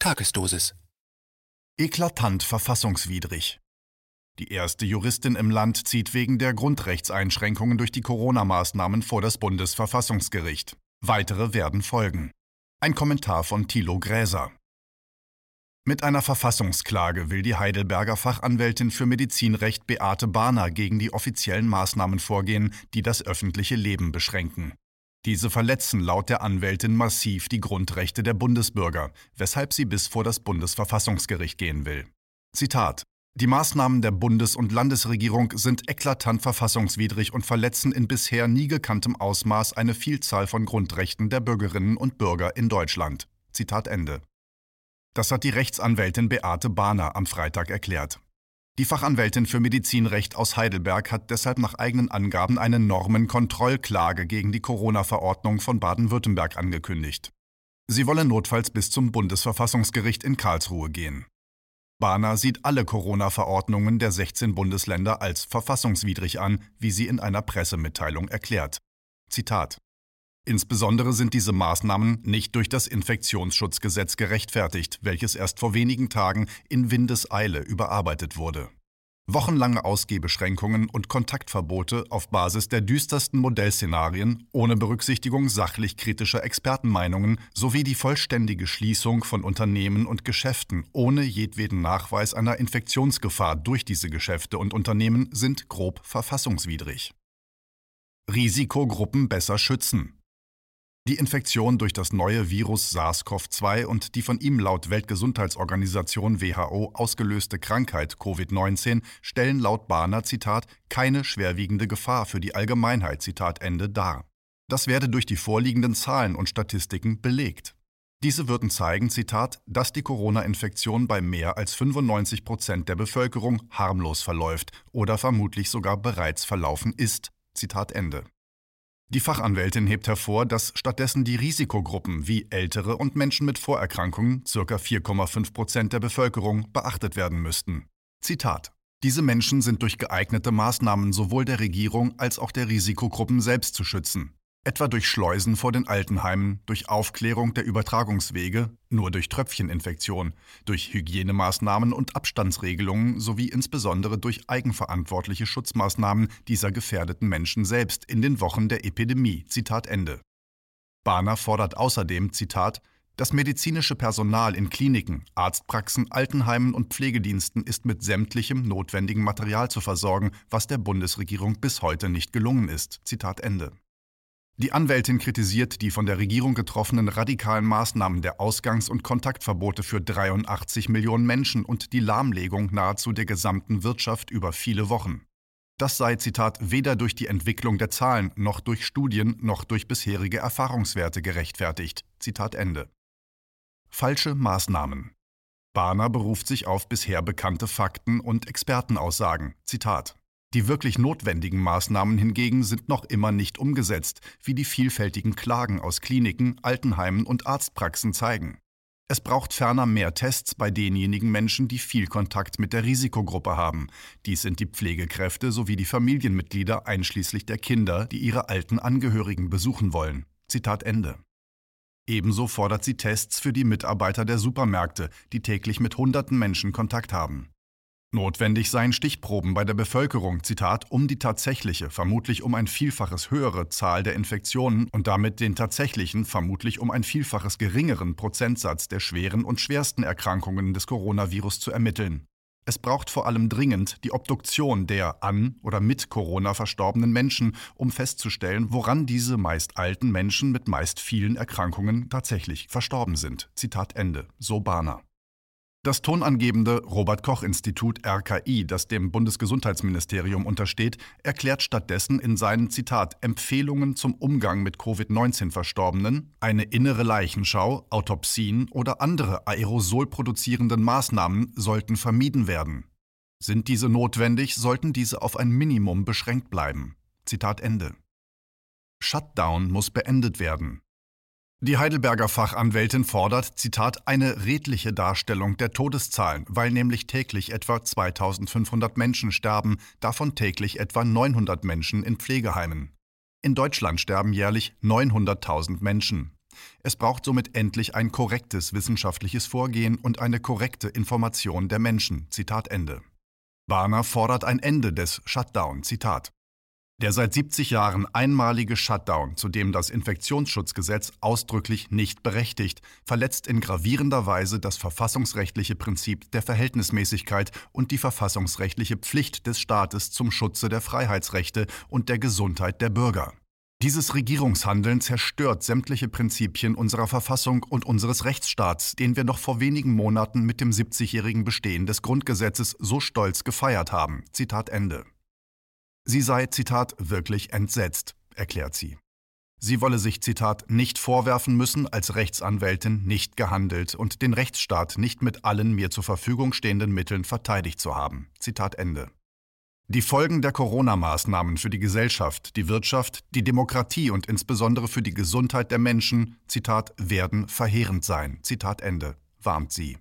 Tagesdosis. Eklatant verfassungswidrig. Die erste Juristin im Land zieht wegen der Grundrechtseinschränkungen durch die Corona-Maßnahmen vor das Bundesverfassungsgericht. Weitere werden folgen. Ein Kommentar von Thilo Gräser. Mit einer Verfassungsklage will die Heidelberger Fachanwältin für Medizinrecht Beate Bahner gegen die offiziellen Maßnahmen vorgehen, die das öffentliche Leben beschränken. Diese verletzen laut der Anwältin massiv die Grundrechte der Bundesbürger, weshalb sie bis vor das Bundesverfassungsgericht gehen will. Zitat die Maßnahmen der Bundes- und Landesregierung sind eklatant verfassungswidrig und verletzen in bisher nie gekanntem Ausmaß eine Vielzahl von Grundrechten der Bürgerinnen und Bürger in Deutschland. Zitat Ende. Das hat die Rechtsanwältin Beate Bahner am Freitag erklärt. Die Fachanwältin für Medizinrecht aus Heidelberg hat deshalb nach eigenen Angaben eine Normenkontrollklage gegen die Corona-Verordnung von Baden-Württemberg angekündigt. Sie wolle notfalls bis zum Bundesverfassungsgericht in Karlsruhe gehen. Bahner sieht alle Corona-Verordnungen der 16 Bundesländer als verfassungswidrig an, wie sie in einer Pressemitteilung erklärt. Zitat Insbesondere sind diese Maßnahmen nicht durch das Infektionsschutzgesetz gerechtfertigt, welches erst vor wenigen Tagen in Windeseile überarbeitet wurde. Wochenlange Ausgehbeschränkungen und Kontaktverbote auf Basis der düstersten Modellszenarien ohne Berücksichtigung sachlich kritischer Expertenmeinungen sowie die vollständige Schließung von Unternehmen und Geschäften ohne jedweden Nachweis einer Infektionsgefahr durch diese Geschäfte und Unternehmen sind grob verfassungswidrig. Risikogruppen besser schützen. Die Infektion durch das neue Virus SARS-CoV-2 und die von ihm laut Weltgesundheitsorganisation WHO ausgelöste Krankheit Covid-19 stellen laut Bahner Zitat keine schwerwiegende Gefahr für die Allgemeinheit Zitat Ende dar. Das werde durch die vorliegenden Zahlen und Statistiken belegt. Diese würden zeigen, Zitat, dass die Corona-Infektion bei mehr als 95 Prozent der Bevölkerung harmlos verläuft oder vermutlich sogar bereits verlaufen ist. Zitat Ende. Die Fachanwältin hebt hervor, dass stattdessen die Risikogruppen wie Ältere und Menschen mit Vorerkrankungen, ca. 4,5 Prozent der Bevölkerung, beachtet werden müssten. Zitat diese Menschen sind durch geeignete Maßnahmen sowohl der Regierung als auch der Risikogruppen selbst zu schützen etwa durch Schleusen vor den Altenheimen, durch Aufklärung der Übertragungswege, nur durch Tröpfcheninfektion, durch Hygienemaßnahmen und Abstandsregelungen sowie insbesondere durch eigenverantwortliche Schutzmaßnahmen dieser gefährdeten Menschen selbst in den Wochen der Epidemie. Zitat Ende. Bahner fordert außerdem, Zitat, das medizinische Personal in Kliniken, Arztpraxen, Altenheimen und Pflegediensten ist mit sämtlichem notwendigen Material zu versorgen, was der Bundesregierung bis heute nicht gelungen ist. Zitat Ende. Die Anwältin kritisiert die von der Regierung getroffenen radikalen Maßnahmen der Ausgangs- und Kontaktverbote für 83 Millionen Menschen und die Lahmlegung nahezu der gesamten Wirtschaft über viele Wochen. Das sei, Zitat, weder durch die Entwicklung der Zahlen noch durch Studien noch durch bisherige Erfahrungswerte gerechtfertigt. Zitat Ende. Falsche Maßnahmen. Bahner beruft sich auf bisher bekannte Fakten und Expertenaussagen. Zitat die wirklich notwendigen Maßnahmen hingegen sind noch immer nicht umgesetzt, wie die vielfältigen Klagen aus Kliniken, Altenheimen und Arztpraxen zeigen. Es braucht ferner mehr Tests bei denjenigen Menschen, die viel Kontakt mit der Risikogruppe haben. Dies sind die Pflegekräfte sowie die Familienmitglieder einschließlich der Kinder, die ihre alten Angehörigen besuchen wollen. Zitat Ende. Ebenso fordert sie Tests für die Mitarbeiter der Supermärkte, die täglich mit hunderten Menschen Kontakt haben. Notwendig seien Stichproben bei der Bevölkerung, Zitat, um die tatsächliche, vermutlich um ein Vielfaches höhere Zahl der Infektionen und damit den tatsächlichen, vermutlich um ein Vielfaches geringeren Prozentsatz der schweren und schwersten Erkrankungen des Coronavirus zu ermitteln. Es braucht vor allem dringend die Obduktion der an oder mit Corona verstorbenen Menschen, um festzustellen, woran diese meist alten Menschen mit meist vielen Erkrankungen tatsächlich verstorben sind. Zitat Ende. So Bahner. Das tonangebende Robert Koch Institut RKI, das dem Bundesgesundheitsministerium untersteht, erklärt stattdessen in seinen Zitat Empfehlungen zum Umgang mit Covid-19 Verstorbenen, eine innere Leichenschau, Autopsien oder andere aerosolproduzierenden Maßnahmen sollten vermieden werden. Sind diese notwendig, sollten diese auf ein Minimum beschränkt bleiben. Zitat Ende. Shutdown muss beendet werden. Die Heidelberger Fachanwältin fordert, Zitat, eine redliche Darstellung der Todeszahlen, weil nämlich täglich etwa 2500 Menschen sterben, davon täglich etwa 900 Menschen in Pflegeheimen. In Deutschland sterben jährlich 900.000 Menschen. Es braucht somit endlich ein korrektes wissenschaftliches Vorgehen und eine korrekte Information der Menschen. Zitat Ende. Barner fordert ein Ende des Shutdown. Zitat. Der seit 70 Jahren einmalige Shutdown, zu dem das Infektionsschutzgesetz ausdrücklich nicht berechtigt, verletzt in gravierender Weise das verfassungsrechtliche Prinzip der Verhältnismäßigkeit und die verfassungsrechtliche Pflicht des Staates zum Schutze der Freiheitsrechte und der Gesundheit der Bürger. Dieses Regierungshandeln zerstört sämtliche Prinzipien unserer Verfassung und unseres Rechtsstaats, den wir noch vor wenigen Monaten mit dem 70-jährigen Bestehen des Grundgesetzes so stolz gefeiert haben. Zitat Ende. Sie sei, Zitat, wirklich entsetzt, erklärt sie. Sie wolle sich, Zitat, nicht vorwerfen müssen, als Rechtsanwältin nicht gehandelt und den Rechtsstaat nicht mit allen mir zur Verfügung stehenden Mitteln verteidigt zu haben. Zitat Ende. Die Folgen der Corona-Maßnahmen für die Gesellschaft, die Wirtschaft, die Demokratie und insbesondere für die Gesundheit der Menschen, Zitat, werden verheerend sein. Zitat Ende, warnt sie.